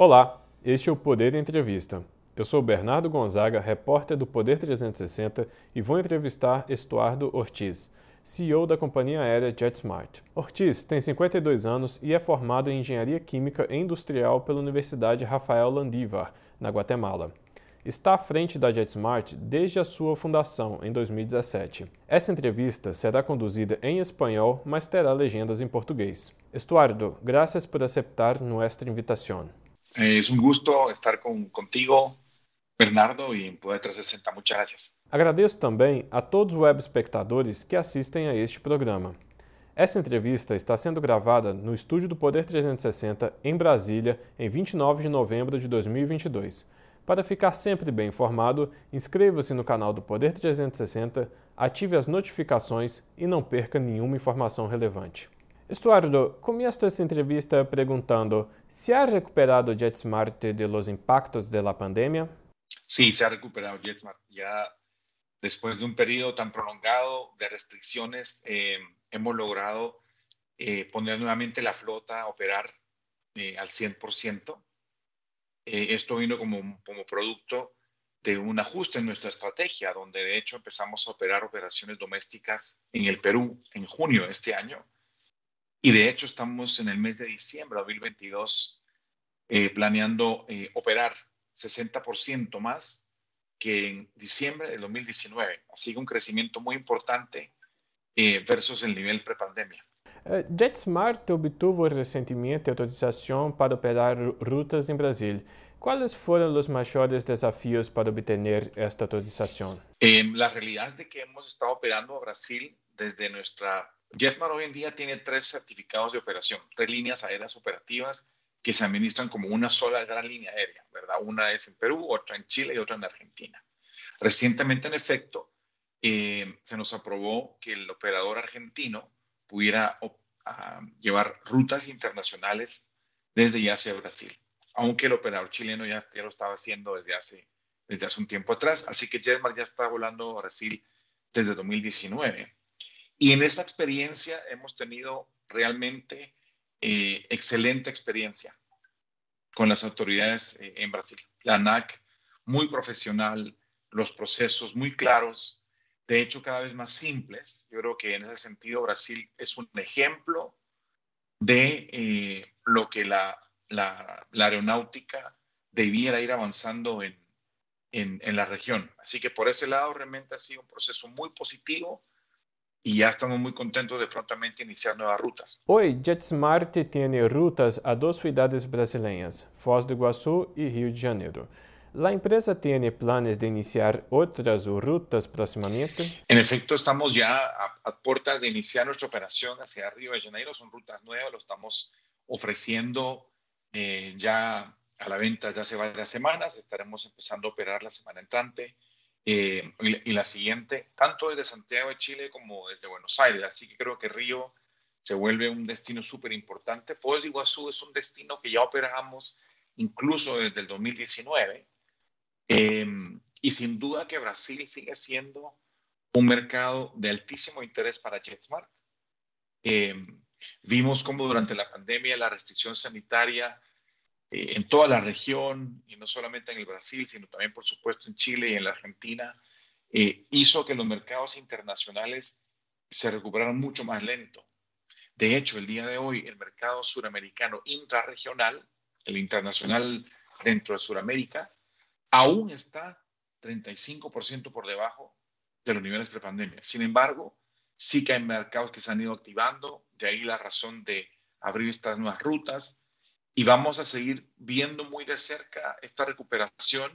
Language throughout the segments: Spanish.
Olá, este é o Poder Entrevista. Eu sou Bernardo Gonzaga, repórter do Poder 360 e vou entrevistar Estuardo Ortiz, CEO da companhia aérea JetSmart. Ortiz tem 52 anos e é formado em Engenharia Química e Industrial pela Universidade Rafael Landívar, na Guatemala. Está à frente da JetSmart desde a sua fundação, em 2017. Essa entrevista será conduzida em espanhol, mas terá legendas em português. Estuardo, graças por aceitar nuestra invitación. Eh, es un gusto estar con, contigo, Bernardo, e em Poder 360. Muchas gracias. Agradeço também a todos os web espectadores que assistem a este programa. Essa entrevista está sendo gravada no estúdio do Poder 360 em Brasília, em 29 de novembro de 2022. Para ficar sempre bem informado, inscreva-se no canal do Poder 360, ative as notificações e não perca nenhuma informação relevante. Estuardo, comienzo esta entrevista preguntando, ¿se ha recuperado JetSmart de los impactos de la pandemia? Sí, se ha recuperado JetSmart. Ya después de un periodo tan prolongado de restricciones, eh, hemos logrado eh, poner nuevamente la flota a operar eh, al 100%. esto vino como, como producto de un ajuste en nuestra estrategia, donde de hecho empezamos a operar operaciones domésticas en el Perú en junio de este año y de hecho estamos en el mes de diciembre de 2022 eh, planeando eh, operar 60% más que en diciembre del 2019. Así que un crecimiento muy importante eh, versus el nivel prepandemia. JetSmart obtuvo recientemente autorización para operar rutas en Brasil. ¿Cuáles fueron los mayores desafíos para obtener esta autorización? la realidad es de que hemos estado operando a Brasil desde nuestra JetSmart hoy en día tiene tres certificados de operación, tres líneas aéreas operativas que se administran como una sola gran línea aérea, ¿verdad? Una es en Perú, otra en Chile y otra en Argentina. Recientemente, en efecto, eh, se nos aprobó que el operador argentino pudiera llevar rutas internacionales desde ya hacia Brasil, aunque el operador chileno ya, ya, lo estaba haciendo desde hace, desde hace un tiempo atrás. Así que JetSmart ya está volando a Brasil desde 2019. Y en esta experiencia hemos tenido realmente eh, excelente experiencia con las autoridades eh, en Brasil. La ANAC, muy profesional, los procesos muy claros, de hecho cada vez más simples. Yo creo que en ese sentido Brasil es un ejemplo de eh, lo que la, la, aeronáutica debiera ir avanzando en, en, en la región. Así que por ese lado realmente ha sido un proceso muy positivo y ya estamos muy contentos de prontamente iniciar nuevas rutas. Hoy JetSmart tiene rutas a dos ciudades brasileñas, Foz do Iguaçu y Rio de Janeiro. ¿La empresa tiene planes de iniciar otras rutas próximamente? En efecto, estamos ya a, puertas de iniciar nuestra operación hacia Río de Janeiro. Son rutas nuevas, lo estamos ofreciendo eh, ya a la venta ya hace varias semanas. Estaremos empezando a operar la semana entrante. Eh, y, la siguiente, tanto desde Santiago de Chile como desde Buenos Aires. Así que creo que Río se vuelve un destino súper importante. Foz de Iguazú es un destino que ya operamos incluso desde el 2019. Em, y sin duda que Brasil sigue siendo un mercado de altísimo interés para JetSmart. Em, vimos como durante la pandemia la restricción sanitaria eh, en toda la región, y no solamente en el Brasil, sino también, por supuesto, en Chile y en la Argentina, eh, hizo que los mercados internacionales se recuperaran mucho más lento. De hecho, el día de hoy, el mercado suramericano intrarregional, el internacional dentro de Suramérica, aún está 35% por debajo de los niveles prepandemia. Sin embargo, sí que hay mercados que se han ido activando, de ahí la razón de abrir estas nuevas rutas, y vamos a seguir viendo muy de cerca esta recuperación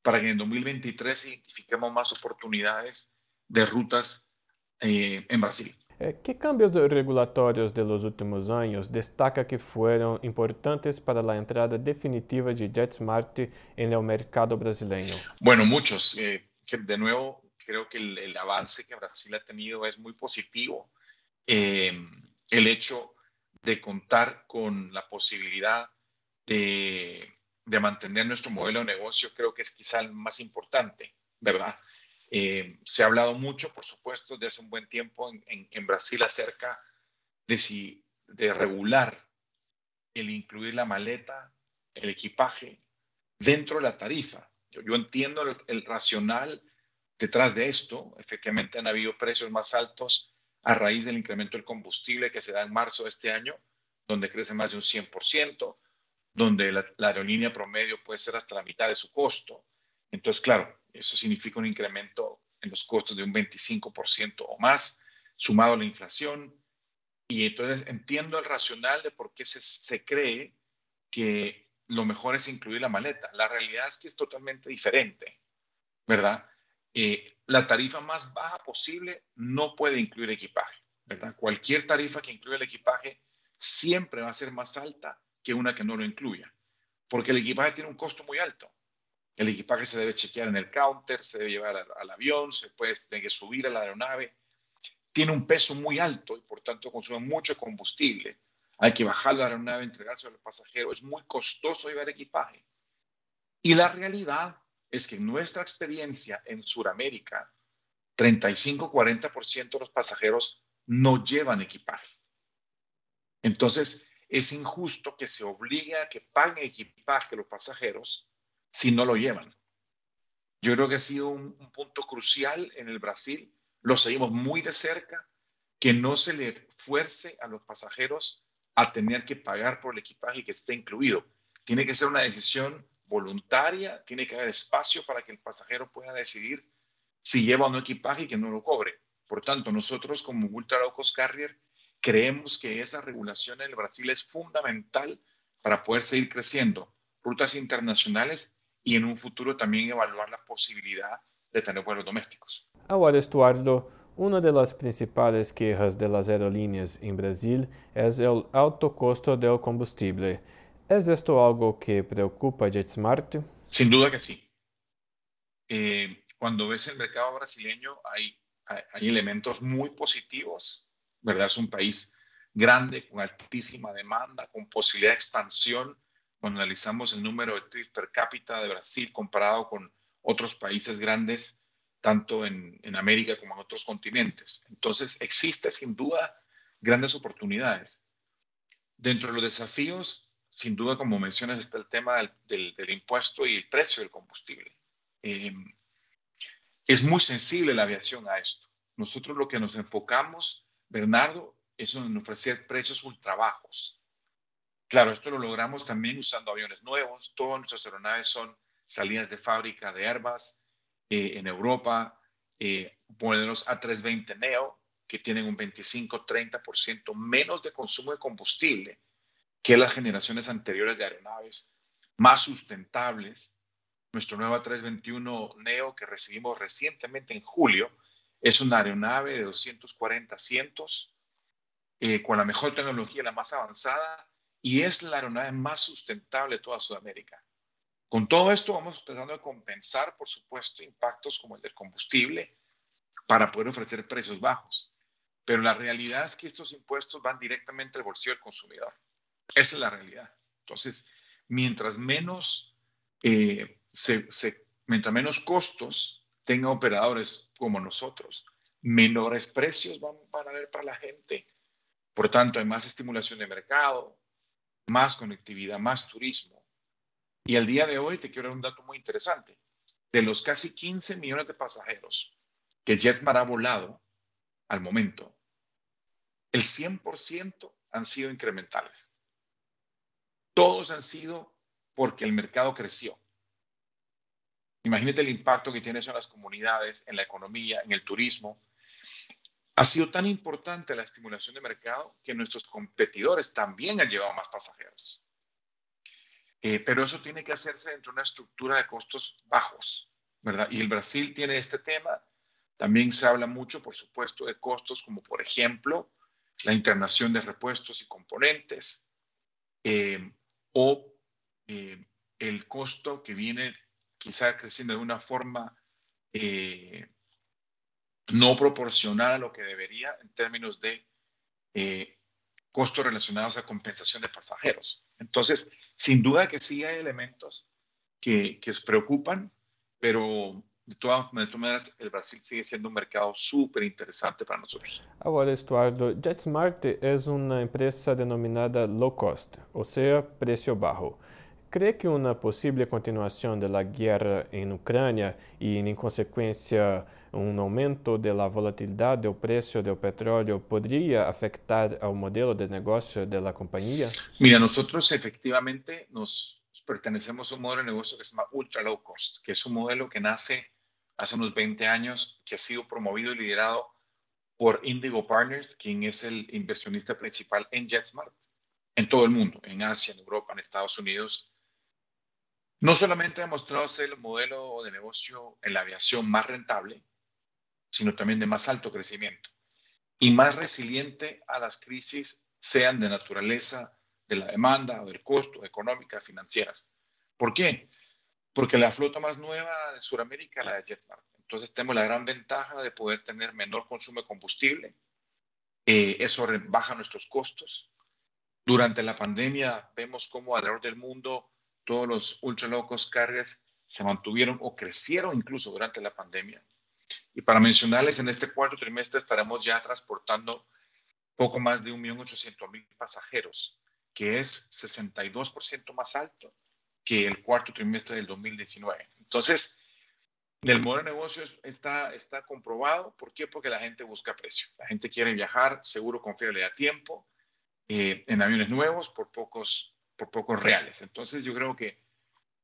para que en 2023 identifiquemos más oportunidades de rutas eh, en Brasil. Eh, ¿Qué cambios regulatorios de los últimos años destaca que fueron importantes para la entrada definitiva de JetSmart en el mercado brasileño? Bueno, muchos. Eh, de nuevo, creo que el, el, avance que Brasil ha tenido es muy positivo. el hecho de contar con la posibilidad de, mantener nuestro modelo de negocio, creo que es quizá el más importante, ¿verdad? Eh, se ha hablado mucho, por supuesto, desde hace un buen tiempo en, Brasil acerca de, si, de regular el incluir la maleta el equipaje dentro de la tarifa. Yo, entiendo el, racional detrás de esto. Efectivamente han habido precios más altos a raíz del incremento del combustible que se da en marzo de este año, donde crece más de un 100%, donde la, aerolínea promedio puede ser hasta la mitad de su costo. Entonces, claro, eso significa un incremento en los costos de un 25% o más, sumado a la inflación. Y entonces entiendo el racional de por qué se, se cree que lo mejor es incluir la maleta. La realidad es que es totalmente diferente, ¿verdad? Eh, la tarifa más baja posible no puede incluir equipaje, ¿verdad? Cualquier tarifa que incluya el equipaje siempre va a ser más alta que una que no lo incluya, porque el equipaje tiene un costo muy alto. El equipaje se debe chequear en el counter, se debe llevar al, avión, se puede tener que subir a la aeronave. Tiene un peso muy alto y por tanto consume mucho combustible hay que bajar la aeronave, entregarse al pasajero, es muy costoso llevar equipaje. Y la realidad es que en nuestra experiencia en Sudamérica, 35-40% de los pasajeros no llevan equipaje. Entonces, es injusto que se obligue a que paguen equipaje los pasajeros si no lo llevan. Yo creo que ha sido un, un punto crucial en el Brasil. Lo seguimos muy de cerca, que no se le fuerce a los pasajeros a tener que pagar por el equipaje que esté incluido. Tiene que ser una decisión voluntaria, tiene que haber espacio para que el pasajero pueda decidir si lleva o no equipaje y que no lo cobre. Por tanto, nosotros como Ultra Low Cost Carrier creemos que esa regulación en Brasil es fundamental para poder seguir creciendo rutas internacionales y en un futuro también evaluar la posibilidad de tener vuelos domésticos. Ahora, Estuardo, Una de las principales quejas de las aerolíneas en Brasil es el alto costo del combustible. ¿Es esto algo que preocupa a JetSmart? Sin duda que sí. Eh, cuando ves el mercado brasileño hay, hay, elementos muy positivos, ¿verdad? Es un país grande, con altísima demanda, con posibilidad de expansión. Cuando analizamos el número de trips per cápita de Brasil comparado con otros países grandes, tanto en, América como en otros continentes. Entonces, existe sin duda grandes oportunidades. Dentro de los desafíos, sin duda, como mencionas, está el tema del, impuesto y el precio del combustible. Eh, es muy sensible la aviación a esto. Nosotros lo que nos enfocamos, Bernardo, es en ofrecer precios ultra bajos. Claro, esto lo logramos también usando aviones nuevos. Todas nuestras aeronaves son salidas de fábrica de Airbus eh, en Europa, eh, modelos A320 Neo, que tienen un 25-30% menos de consumo de combustible que las generaciones anteriores de aeronaves, más sustentables. Nuestro nuevo A321 Neo que recibimos recientemente en julio es una aeronave de 240 asientos eh, con la mejor tecnología, la más avanzada, y es la aeronave más sustentable de toda Sudamérica. Con todo esto vamos tratando de compensar, por supuesto, impactos como el del combustible para poder ofrecer precios bajos. Pero la realidad es que estos impuestos van directamente al bolsillo del consumidor. Esa es la realidad. Entonces, mientras menos, eh, mientras menos costos tengan operadores como nosotros, menores precios van, van a haber para la gente. Por tanto, hay más estimulación de mercado, más conectividad, más turismo y al día de hoy te quiero dar un dato muy interesante. De los casi 15 millones de pasajeros que JetSmart ha volado al momento, el 100% han sido incrementales. Todos han sido porque el mercado creció. Imagínate el impacto que tiene eso en las comunidades, en la economía, en el turismo. Ha sido tan importante la estimulación de mercado que nuestros competidores también han llevado más pasajeros. Eh, pero eso tiene que hacerse dentro de una estructura de costos bajos, ¿verdad? Y el Brasil tiene este tema. También se habla mucho, por supuesto, de costos como, por ejemplo, la internación de repuestos y componentes eh, o eh, el costo que viene quizá creciendo de una forma no proporcional a lo que debería en términos de costos relacionados a compensación de pasajeros. Entonces, sin duda que sí hay elementos que, que os preocupan, pero de todas, maneras, el Brasil sigue siendo un mercado súper interesante para nosotros. Ahora, Estuardo, JetSmart es una empresa denominada low cost, o sea, precio bajo. ¿Cree que una posible continuación de la guerra en Ucrania y en consecuencia un aumento de la volatilidad del precio del petróleo podría afectar al modelo de negocio de la compañía? Mira, nosotros efectivamente nos pertenecemos a un modelo de negocio que se llama Ultra Low Cost, que es un modelo que nace hace unos 20 años, que ha sido promovido y liderado por Indigo Partners, quien es el inversionista principal en JetSmart, en todo el mundo, en Asia, en Europa, en Estados Unidos. No solamente ha demostrado ser el modelo de negocio en la aviación más rentable, sino también de más alto crecimiento y más resiliente a las crisis, sean de naturaleza de la demanda o del costo, económicas, financieras. ¿Por qué? Porque la flota más nueva de Sudamérica es la de JetMart. Entonces tenemos la gran ventaja de poder tener menor consumo de combustible. Eh, eso baja nuestros costos. Durante la pandemia vemos cómo alrededor del mundo todos los ultra low cost carriers se mantuvieron o crecieron incluso durante la pandemia. Y para mencionarles, en este cuarto trimestre estaremos ya transportando poco más de 1.800.000 pasajeros, que es 62% más alto que el cuarto trimestre del 2019. Entonces, el modelo de negocios está, está comprobado. ¿Por qué? Porque la gente busca precio. La gente quiere viajar seguro, confiable a tiempo, eh, en aviones nuevos por pocos, por pocos reales. Entonces, yo creo que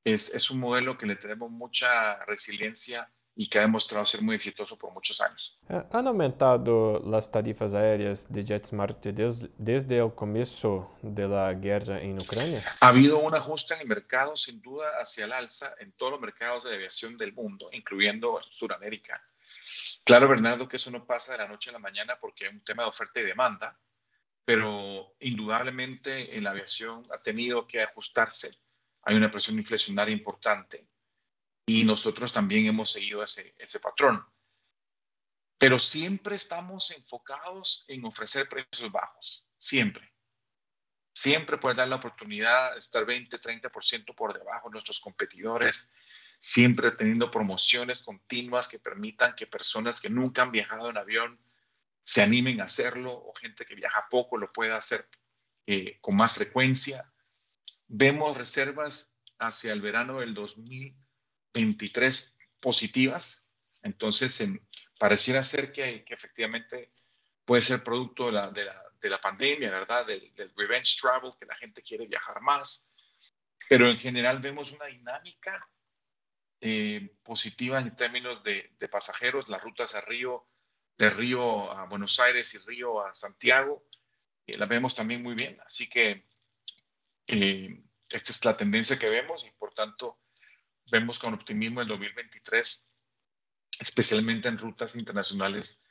es, es un modelo que le tenemos mucha resiliencia y que ha demostrado ser muy exitoso por muchos años. ¿Han aumentado las tarifas aéreas de JetSmart desde el comienzo de la guerra en Ucrania? Ha habido un ajuste en el mercado, sin duda, hacia el alza en todos los mercados de aviación del mundo, incluyendo Sudamérica. Claro, Bernardo, que eso no pasa de la noche a la mañana porque es un tema de oferta y demanda, pero indudablemente en la aviación ha tenido que ajustarse. Hay una presión inflacionaria importante y nosotros también hemos seguido ese, ese patrón. Pero siempre estamos enfocados en ofrecer precios bajos, siempre. Siempre poder dar la oportunidad de estar 20, 30% por debajo de nuestros competidores, siempre teniendo promociones continuas que permitan que personas que nunca han viajado en avión se animen a hacerlo o gente que viaja poco lo pueda hacer eh, con más frecuencia. Vemos reservas hacia el verano del 2000 23 positivas. Entonces, pareciera ser que, efectivamente puede ser producto de la, de la, de la pandemia, ¿verdad? Del, del, revenge travel, que la gente quiere viajar más. Pero en general vemos una dinámica eh, positiva en términos de, pasajeros, las rutas a Río, de Río a Buenos Aires y Río a Santiago, eh, la vemos también muy bien. Así que eh, esta es la tendencia que vemos y por tanto vemos con optimismo el 2023, especialmente en rutas internacionales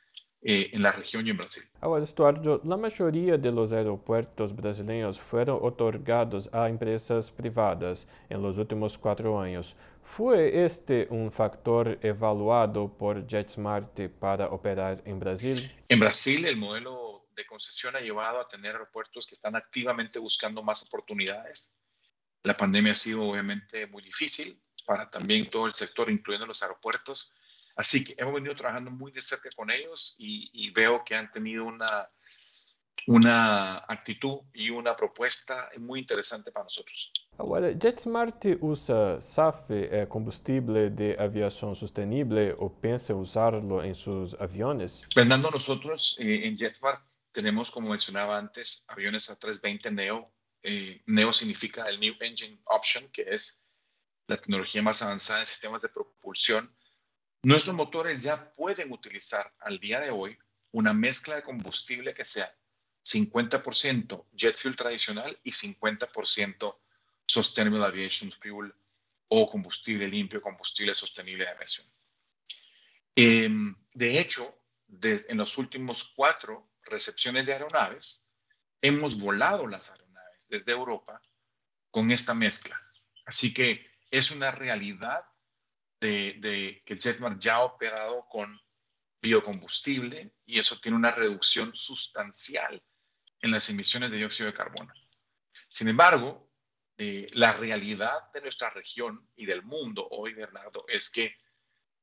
eh, en la región y en Brasil. Ahora, Estuardo, la mayoría de los aeropuertos brasileños fueron otorgados a empresas privadas en los últimos cuatro años. ¿Fue este un factor evaluado por JetSmart para operar en Brasil? En Brasil, el modelo de concesión ha llevado a tener aeropuertos que están activamente buscando más oportunidades. La pandemia ha sido obviamente muy difícil, para también todo el sector, incluyendo los aeropuertos. Así que hemos venido trabajando muy de cerca con ellos y, veo que han tenido una, una actitud y una propuesta muy interesante para nosotros. Ahora, JetSmart usa SAF, eh, combustible de aviación sostenible, o piensa usarlo en sus aviones? Fernando, nosotros eh, en JetSmart tenemos, como mencionaba antes, aviones A320 Neo. Eh, Neo significa el New Engine Option, que es la tecnología más avanzada en sistemas de propulsión, nuestros motores ya pueden utilizar al día de hoy una mezcla de combustible que sea 50% jet fuel tradicional y 50% Sustainable Aviation Fuel o combustible limpio, combustible sostenible de aviación. Em, de hecho, en los últimos cuatro recepciones de aeronaves, hemos volado las aeronaves desde Europa con esta mezcla. Así que es una realidad de, que JetMart ya ha operado con biocombustible y eso tiene una reducción sustancial en las emisiones de dióxido de carbono. Sin embargo, eh, la realidad de nuestra región y del mundo hoy, Bernardo, es que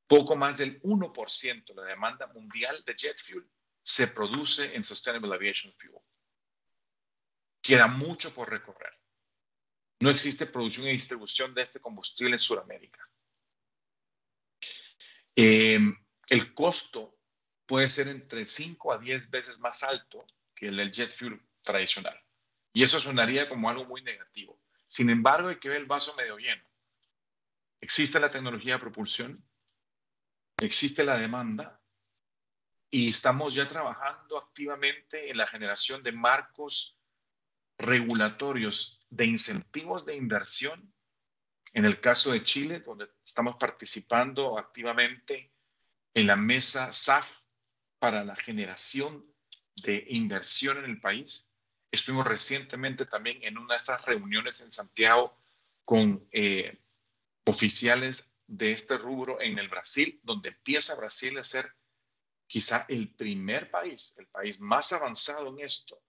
poco más del 1% de la demanda mundial de jet fuel se produce en Sustainable Aviation Fuel. Queda mucho por recorrer. No existe producción y distribución de este combustible en Sudamérica. Em, el costo puede ser entre 5 a 10 veces más alto que el del jet fuel tradicional. Y eso sonaría como algo muy negativo. Sin embargo, hay que ver el vaso medio lleno. Existe la tecnología de propulsión, existe la demanda y estamos ya trabajando activamente en la generación de marcos regulatorios de incentivos de inversión en el caso de Chile, donde estamos participando activamente en la mesa SAF para la generación de inversión en el país. Estuvimos recientemente también en una de estas reuniones en Santiago con eh, oficiales de este rubro en el Brasil, donde empieza Brasil a ser quizá el primer país, el país más avanzado en esto.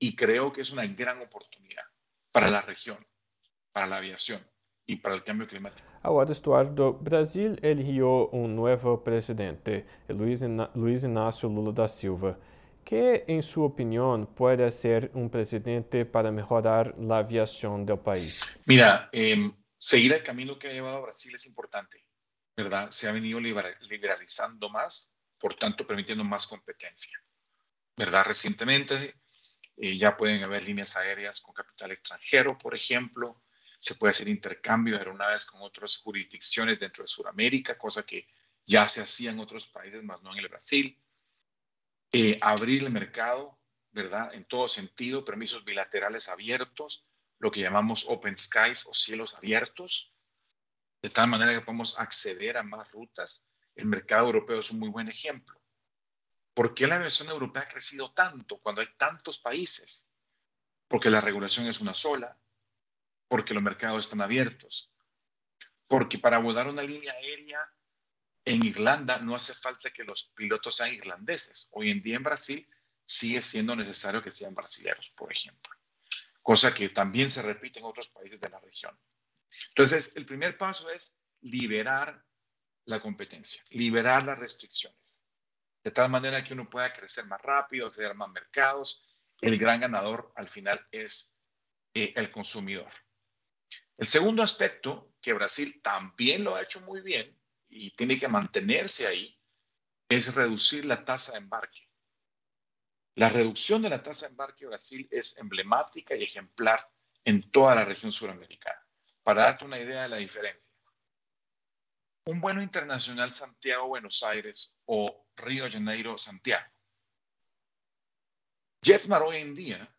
Y creo que es una gran oportunidad para la región, para la aviación e para o cambio climático. Agora, Estuardo, Brasil eligió um novo presidente, Luiz, Inácio Lula da Silva. que, em sua opinião, pode ser um presidente para melhorar a aviação do país? Mira, eh, seguir el camino que ha llevado Brasil es importante, ¿verdad? Se ha venido liberalizando más, por tanto, permitiendo más competencia, ¿verdad? Recientemente eh, ya pueden haber líneas aéreas con capital extranjero, por ejemplo. Se puede hacer intercambio de aeronaves con otras jurisdicciones dentro de Sudamérica, cosa que ya se hacía en otros países, más no en el Brasil. Eh, abrir el mercado, ¿verdad? En todo sentido, permisos bilaterales abiertos, lo que llamamos open skies o cielos abiertos, de tal manera que podemos acceder a más rutas. El mercado europeo es un muy buen ejemplo. ¿Por qué la aviación europea ha crecido tanto cuando hay tantos países? Porque la regulación es una sola, porque los mercados están abiertos, porque para volar una línea aérea en Irlanda no hace falta que los pilotos sean irlandeses. Hoy en día en Brasil sigue siendo necesario que sean brasileños, por ejemplo, cosa que también se repite en otros países de la región. Entonces, el primer paso es liberar la competencia, liberar las restricciones de tal manera que uno pueda crecer más rápido, acceder a más mercados. El gran ganador al final es eh, el consumidor. El segundo aspecto, que Brasil también lo ha hecho muy bien y tiene que mantenerse ahí, es reducir la tasa de embarque. La reducción de la tasa de embarque de Brasil es emblemática y ejemplar en toda la región suramericana. Para darte una idea de la diferencia, un vuelo internacional Santiago-Buenos Aires o Río de Janeiro-Santiago. JetSmart hoy en día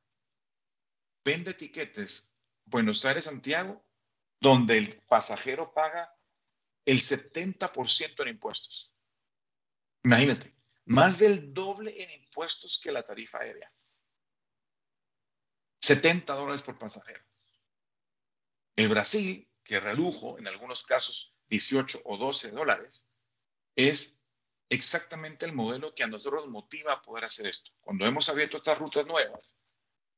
vende tiquetes Buenos Aires-Santiago donde el pasajero paga el 70% en impuestos. Imagínate, más del doble en impuestos que la tarifa aérea. 70 dólares por pasajero. El Brasil, que redujo en algunos casos 18 o 12 dólares, es exactamente el modelo que a nosotros nos motiva a poder hacer esto. Cuando hemos abierto estas rutas nuevas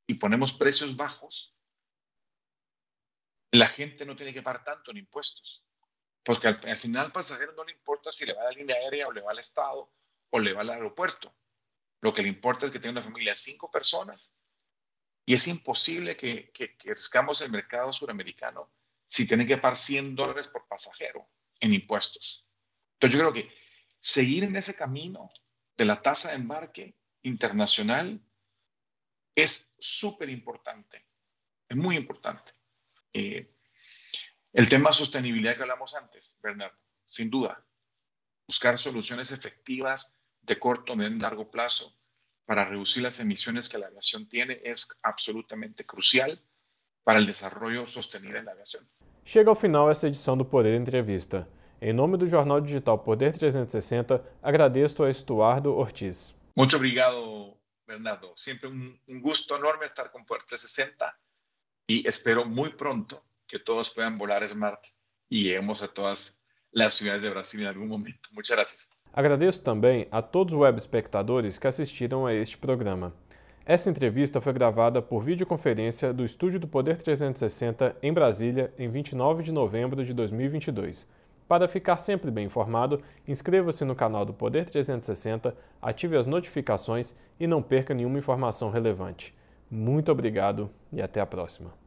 y ponemos precios bajos, la gente no tiene que pagar tanto en impuestos, porque al, final al pasajero no le importa si le va a la línea aérea o le va al Estado o le va al aeropuerto. Lo que le importa es que tenga una familia de cinco personas y es imposible que, que, que el mercado suramericano si tienen que pagar 100 dólares por pasajero en impuestos. Entonces yo creo que seguir en ese camino de la tasa de embarque internacional es súper importante, es muy importante. Eh, el tema de sostenibilidad que hablamos antes, Bernardo, sin duda, buscar soluciones efectivas de corto, medio y largo plazo para reducir las emisiones que la aviación tiene es absolutamente crucial para el desarrollo sostenible de la aviación. Chega ao final essa edição do Poder Entrevista. Em nome do jornal digital Poder 360, agradeço a Estuardo Ortiz. Muito obrigado, Bernardo. Sempre um, um gusto enorme estar com Poder 360 e espero muito pronto que todos puedan volar Smart e lleguemos a todas as cidades de Brasil em algum momento. Muchas gracias. Agradeço também a todos os web espectadores que assistiram a este programa. Essa entrevista foi gravada por videoconferência do Estúdio do Poder 360 em Brasília, em 29 de novembro de 2022. Para ficar sempre bem informado, inscreva-se no canal do Poder 360, ative as notificações e não perca nenhuma informação relevante. Muito obrigado e até a próxima.